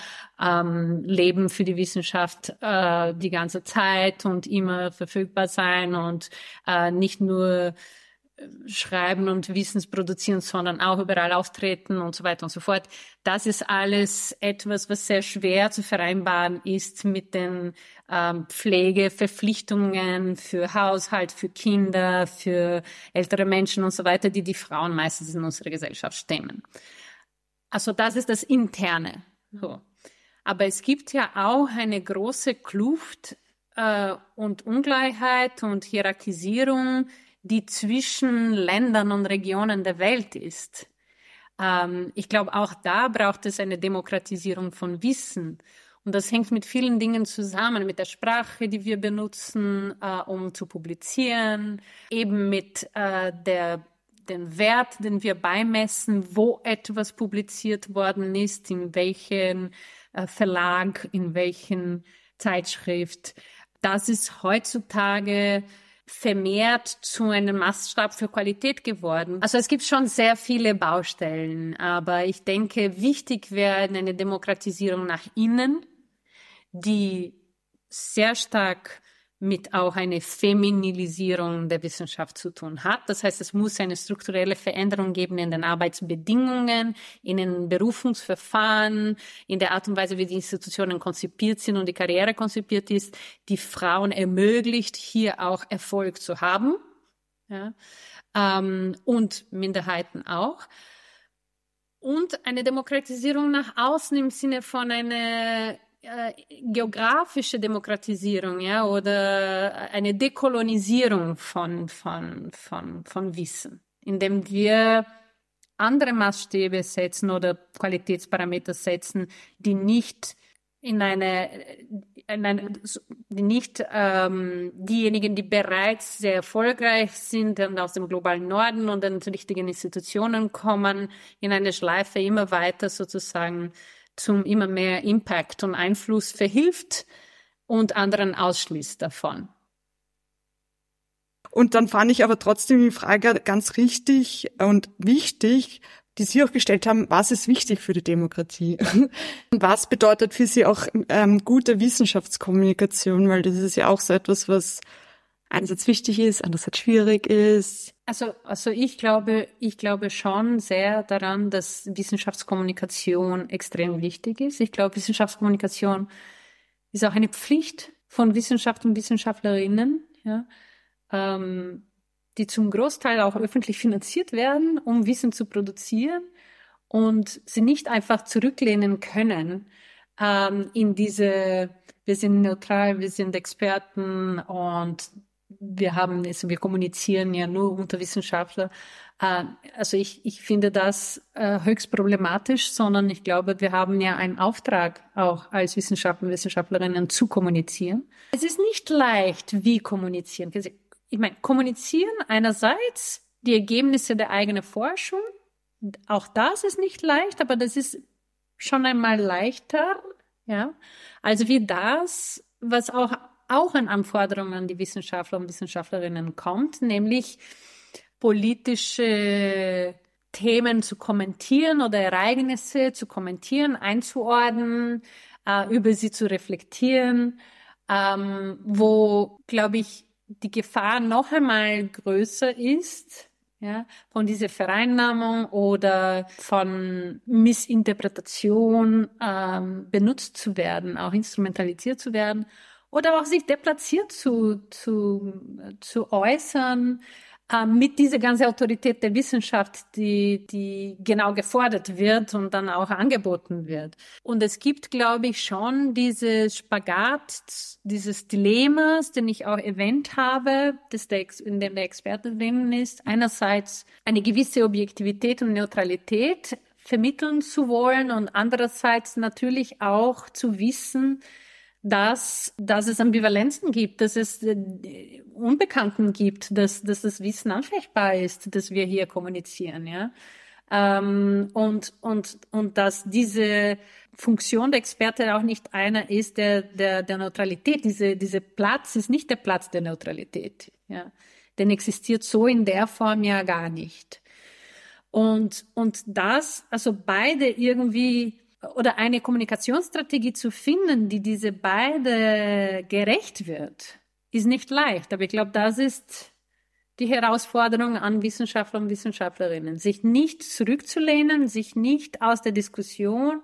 ähm, Leben für die Wissenschaft äh, die ganze Zeit und immer verfügbar sein und äh, nicht nur schreiben und Wissens produzieren, sondern auch überall auftreten und so weiter und so fort. Das ist alles etwas, was sehr schwer zu vereinbaren ist mit den ähm, Pflegeverpflichtungen für Haushalt, für Kinder, für ältere Menschen und so weiter, die die Frauen meistens in unserer Gesellschaft stemmen. Also das ist das Interne. So. Aber es gibt ja auch eine große Kluft äh, und Ungleichheit und Hierarchisierung die zwischen Ländern und Regionen der Welt ist. Ähm, ich glaube, auch da braucht es eine Demokratisierung von Wissen. Und das hängt mit vielen Dingen zusammen, mit der Sprache, die wir benutzen, äh, um zu publizieren, eben mit äh, der den Wert, den wir beimessen, wo etwas publiziert worden ist, in welchem äh, Verlag, in welchen Zeitschrift. Das ist heutzutage vermehrt zu einem Maßstab für Qualität geworden. Also es gibt schon sehr viele Baustellen, aber ich denke, wichtig wäre eine Demokratisierung nach innen, die sehr stark mit auch eine Feminilisierung der Wissenschaft zu tun hat. Das heißt, es muss eine strukturelle Veränderung geben in den Arbeitsbedingungen, in den Berufungsverfahren, in der Art und Weise, wie die Institutionen konzipiert sind und die Karriere konzipiert ist, die Frauen ermöglicht, hier auch Erfolg zu haben. Ja, ähm, und Minderheiten auch. Und eine Demokratisierung nach außen im Sinne von einer äh, geografische Demokratisierung, ja, oder eine Dekolonisierung von, von, von, von Wissen, indem wir andere Maßstäbe setzen oder Qualitätsparameter setzen, die nicht in eine, in eine die nicht ähm, diejenigen, die bereits sehr erfolgreich sind und aus dem globalen Norden und den richtigen Institutionen kommen, in eine Schleife immer weiter sozusagen zum immer mehr Impact und Einfluss verhilft und anderen ausschließt davon. Und dann fand ich aber trotzdem die Frage ganz richtig und wichtig, die Sie auch gestellt haben, was ist wichtig für die Demokratie? was bedeutet für Sie auch ähm, gute Wissenschaftskommunikation? Weil das ist ja auch so etwas, was einerseits wichtig ist, andererseits schwierig ist. Also, also ich glaube, ich glaube schon sehr daran, dass Wissenschaftskommunikation extrem wichtig ist. Ich glaube, Wissenschaftskommunikation ist auch eine Pflicht von Wissenschaft und Wissenschaftlerinnen, ja, ähm, die zum Großteil auch öffentlich finanziert werden, um Wissen zu produzieren und sie nicht einfach zurücklehnen können ähm, in diese, wir sind neutral, wir sind Experten und wir haben, also wir kommunizieren ja nur unter Wissenschaftler. Äh, also ich, ich finde das äh, höchst problematisch, sondern ich glaube, wir haben ja einen Auftrag auch als Wissenschaftler und Wissenschaftlerinnen zu kommunizieren. Es ist nicht leicht, wie kommunizieren. Ich meine, kommunizieren einerseits die Ergebnisse der eigenen Forschung. Auch das ist nicht leicht, aber das ist schon einmal leichter, ja. Also wie das, was auch auch an Anforderungen an die Wissenschaftler und Wissenschaftlerinnen kommt, nämlich politische Themen zu kommentieren oder Ereignisse zu kommentieren, einzuordnen, äh, über sie zu reflektieren, ähm, wo, glaube ich, die Gefahr noch einmal größer ist, ja, von dieser Vereinnahmung oder von Missinterpretation ähm, benutzt zu werden, auch instrumentalisiert zu werden oder auch sich deplatziert zu, zu, zu äußern, äh, mit dieser ganzen Autorität der Wissenschaft, die, die genau gefordert wird und dann auch angeboten wird. Und es gibt, glaube ich, schon dieses Spagat, dieses Dilemmas, den ich auch erwähnt habe, das der, in dem der Experte drinnen ist. Einerseits eine gewisse Objektivität und Neutralität vermitteln zu wollen und andererseits natürlich auch zu wissen, dass, dass es Ambivalenzen gibt, dass es äh, Unbekannten gibt, dass, dass das Wissen anfechtbar ist, dass wir hier kommunizieren, ja. Ähm, und, und, und dass diese Funktion der Experte auch nicht einer ist der, der, der Neutralität. Diese, diese Platz ist nicht der Platz der Neutralität, ja. Denn existiert so in der Form ja gar nicht. Und, und das, also beide irgendwie oder eine Kommunikationsstrategie zu finden, die diese beide gerecht wird, ist nicht leicht. Aber ich glaube, das ist die Herausforderung an Wissenschaftler und Wissenschaftlerinnen, sich nicht zurückzulehnen, sich nicht aus der Diskussion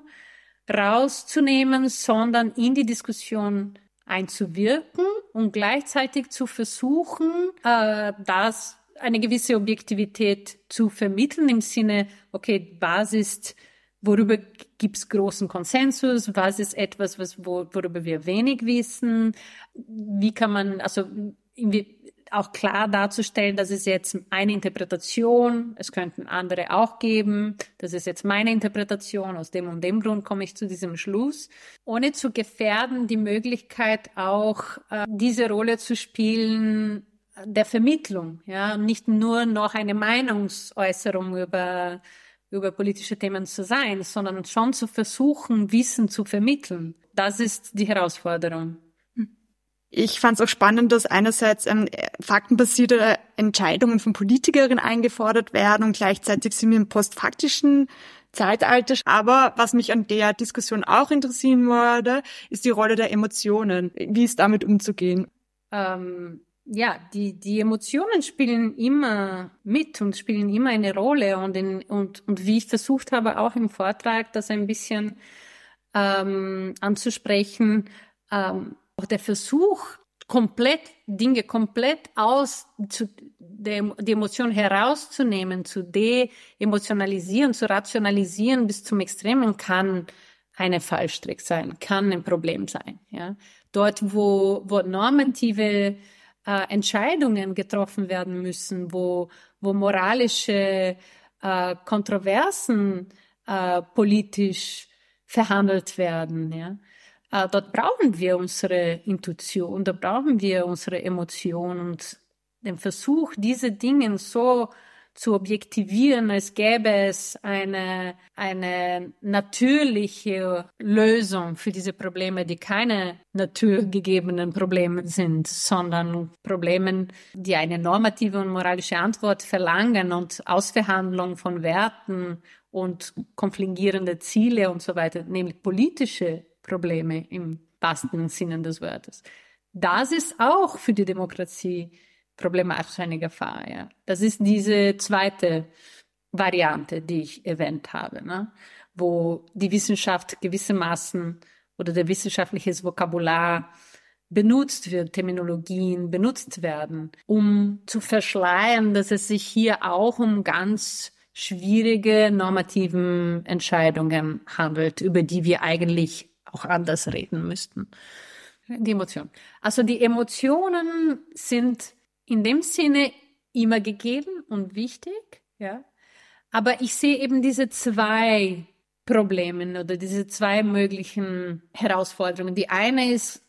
rauszunehmen, sondern in die Diskussion einzuwirken und gleichzeitig zu versuchen, äh, das eine gewisse Objektivität zu vermitteln im Sinne, okay, was ist worüber gibt es großen Konsensus, was ist etwas, was, wo, worüber wir wenig wissen, wie kann man, also auch klar darzustellen, das ist jetzt eine Interpretation, es könnten andere auch geben, das ist jetzt meine Interpretation, aus dem und dem Grund komme ich zu diesem Schluss, ohne zu gefährden, die Möglichkeit auch äh, diese Rolle zu spielen der Vermittlung, ja, nicht nur noch eine Meinungsäußerung über über politische Themen zu sein, sondern schon zu versuchen, Wissen zu vermitteln. Das ist die Herausforderung. Ich fand es auch spannend, dass einerseits ähm, faktenbasierte Entscheidungen von Politikerinnen eingefordert werden und gleichzeitig sind wir im postfaktischen Zeitalter. Aber was mich an der Diskussion auch interessieren würde, ist die Rolle der Emotionen. Wie ist damit umzugehen? Ähm, ja, die, die Emotionen spielen immer mit und spielen immer eine Rolle. Und, in, und, und wie ich versucht habe, auch im Vortrag das ein bisschen ähm, anzusprechen, ähm, auch der Versuch, komplett Dinge komplett aus zu, der, die Emotion herauszunehmen, zu de-emotionalisieren, zu rationalisieren bis zum Extremen kann eine Fallstrick sein, kann ein Problem sein. Ja, dort wo wo normative äh, Entscheidungen getroffen werden müssen, wo, wo moralische äh, Kontroversen äh, politisch verhandelt werden. Ja? Äh, dort brauchen wir unsere Intuition, da brauchen wir unsere Emotionen und den Versuch, diese Dinge so zu objektivieren, als gäbe es eine, eine natürliche Lösung für diese Probleme, die keine naturgegebenen Probleme sind, sondern Probleme, die eine normative und moralische Antwort verlangen und Ausverhandlung von Werten und konfligierende Ziele und so weiter, nämlich politische Probleme im wahrsten Sinne des Wortes. Das ist auch für die Demokratie problematisch eine Gefahr. Ja. Das ist diese zweite Variante, die ich erwähnt habe, ne? wo die Wissenschaft gewissermaßen oder der wissenschaftliches Vokabular benutzt wird, Terminologien benutzt werden, um zu verschleiern, dass es sich hier auch um ganz schwierige normativen Entscheidungen handelt, über die wir eigentlich auch anders reden müssten. Die Emotionen. Also die Emotionen sind in dem Sinne immer gegeben und wichtig, ja. Aber ich sehe eben diese zwei Probleme oder diese zwei möglichen Herausforderungen. Die eine ist,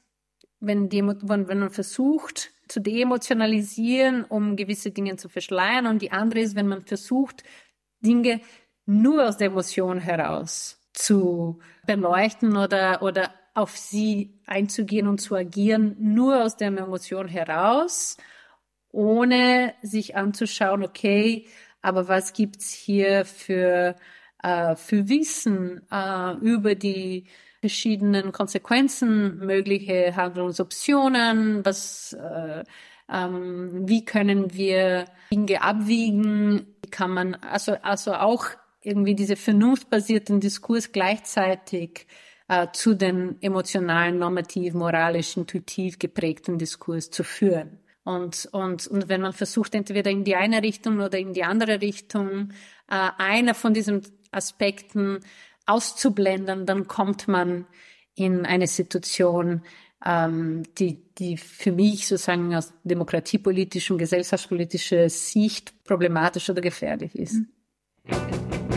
wenn, die, wenn man versucht zu deemotionalisieren, um gewisse Dinge zu verschleiern, und die andere ist, wenn man versucht, Dinge nur aus der Emotion heraus zu beleuchten oder, oder auf sie einzugehen und zu agieren, nur aus der Emotion heraus ohne sich anzuschauen, okay, aber was gibt's hier für, äh, für Wissen äh, über die verschiedenen Konsequenzen, mögliche Handlungsoptionen, was, äh, ähm, wie können wir Dinge abwiegen, wie kann man, also, also auch irgendwie diese vernunftbasierten Diskurs gleichzeitig äh, zu den emotionalen, normativ, moralisch, intuitiv geprägten Diskurs zu führen. Und, und, und wenn man versucht, entweder in die eine Richtung oder in die andere Richtung äh, einer von diesen Aspekten auszublenden, dann kommt man in eine Situation, ähm, die, die für mich sozusagen aus demokratiepolitischer gesellschaftspolitischer Sicht problematisch oder gefährlich ist. Mhm.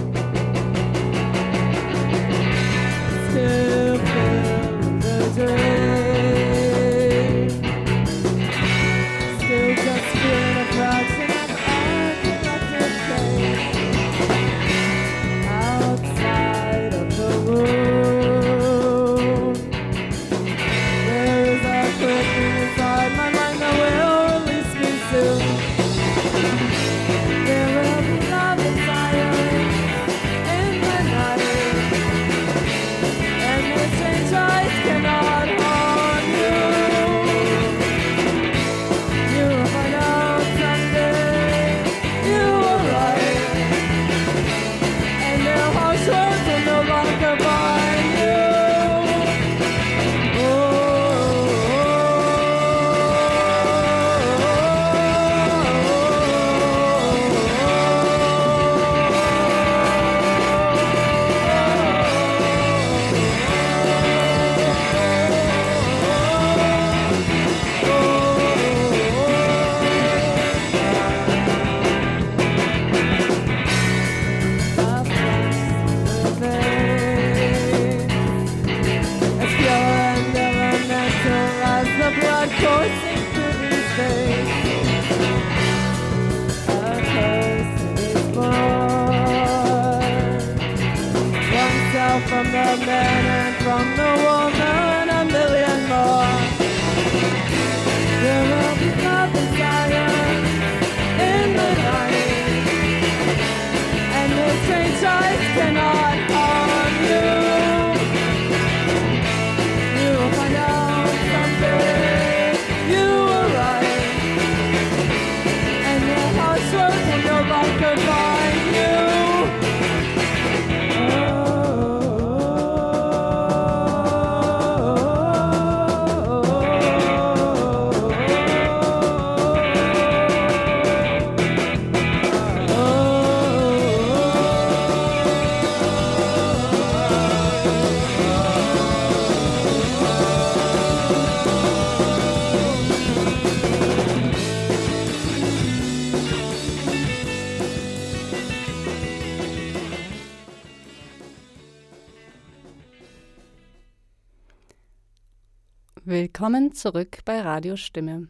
Willkommen zurück bei Radio Stimme.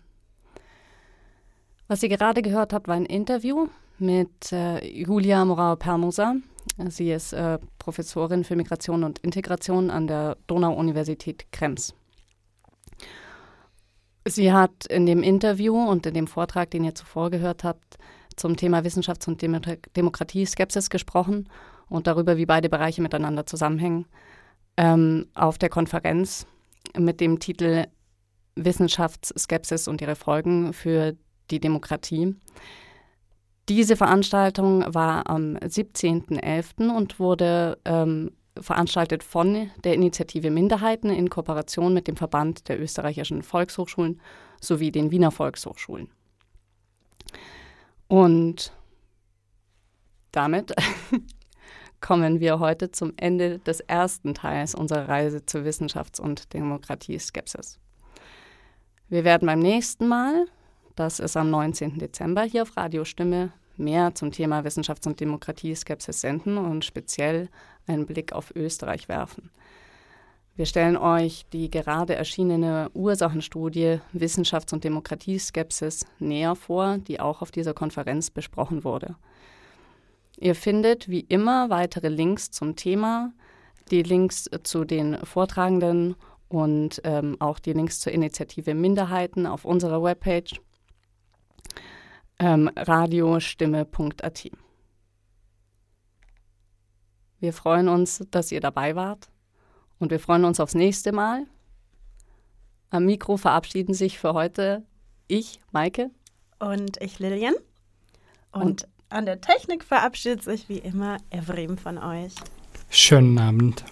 Was ihr gerade gehört habt, war ein Interview mit äh, Julia Morau-Permoser. Sie ist äh, Professorin für Migration und Integration an der Donau-Universität Krems. Sie hat in dem Interview und in dem Vortrag, den ihr zuvor gehört habt, zum Thema Wissenschafts- und Demo Demokratie-Skepsis gesprochen und darüber, wie beide Bereiche miteinander zusammenhängen. Ähm, auf der Konferenz mit dem Titel Wissenschaftsskepsis und ihre Folgen für die Demokratie. Diese Veranstaltung war am 17.11. und wurde ähm, veranstaltet von der Initiative Minderheiten in Kooperation mit dem Verband der österreichischen Volkshochschulen sowie den Wiener Volkshochschulen. Und damit kommen wir heute zum Ende des ersten Teils unserer Reise zur Wissenschafts- und Demokratie-Skepsis. Wir werden beim nächsten Mal, das ist am 19. Dezember hier auf Radiostimme, mehr zum Thema Wissenschafts- und Demokratie-Skepsis senden und speziell einen Blick auf Österreich werfen. Wir stellen euch die gerade erschienene Ursachenstudie Wissenschafts- und Demokratie-Skepsis näher vor, die auch auf dieser Konferenz besprochen wurde. Ihr findet wie immer weitere Links zum Thema, die Links zu den Vortragenden und ähm, auch die Links zur Initiative Minderheiten auf unserer Webpage ähm, radiostimme.at. Wir freuen uns, dass ihr dabei wart und wir freuen uns aufs nächste Mal. Am Mikro verabschieden sich für heute ich, Maike. Und ich, Lilian. Und, Und an der Technik verabschiedet sich wie immer Evrim von euch. Schönen Abend.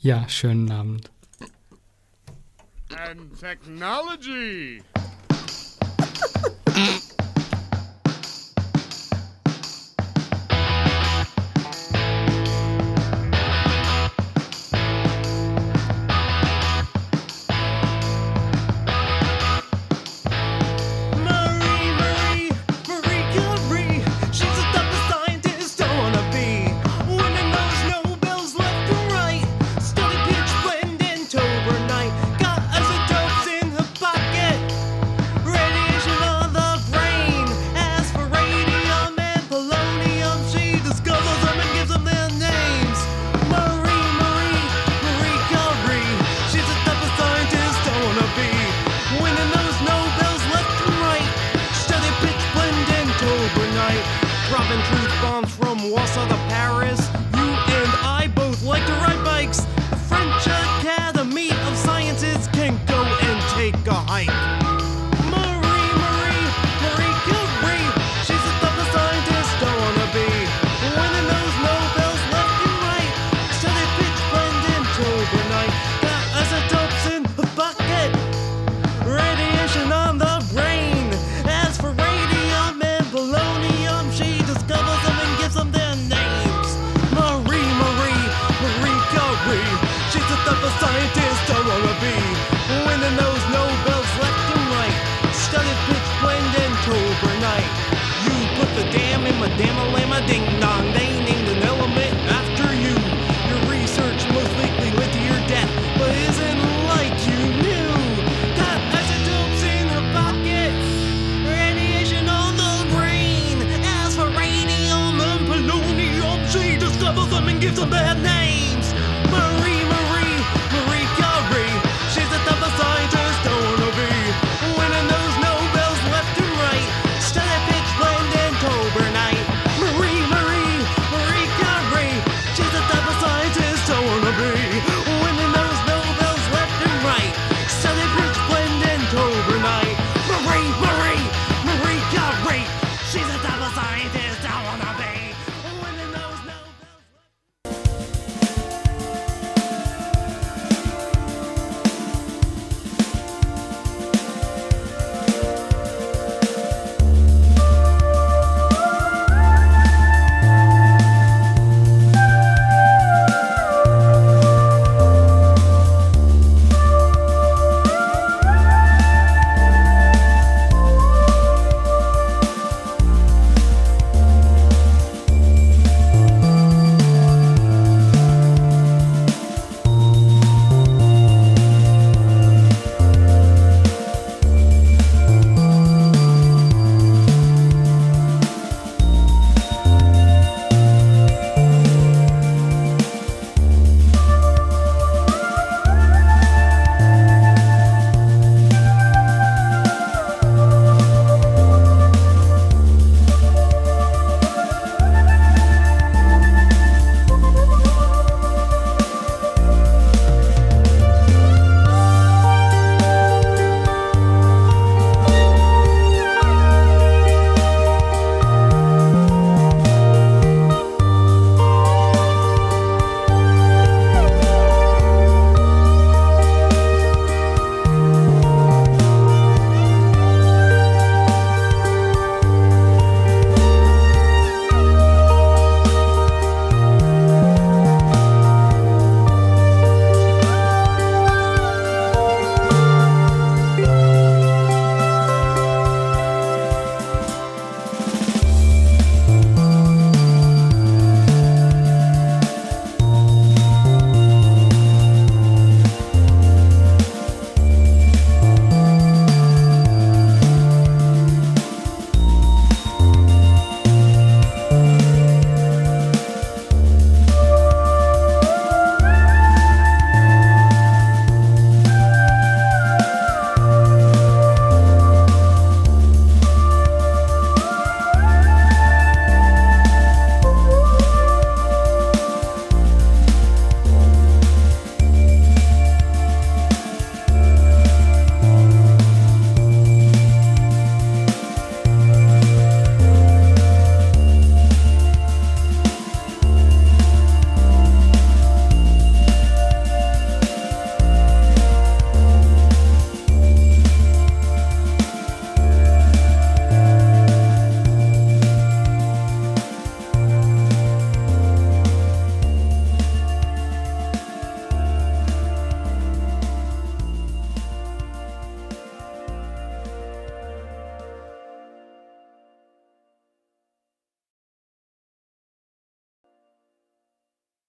Ja, schönen Abend. And technology.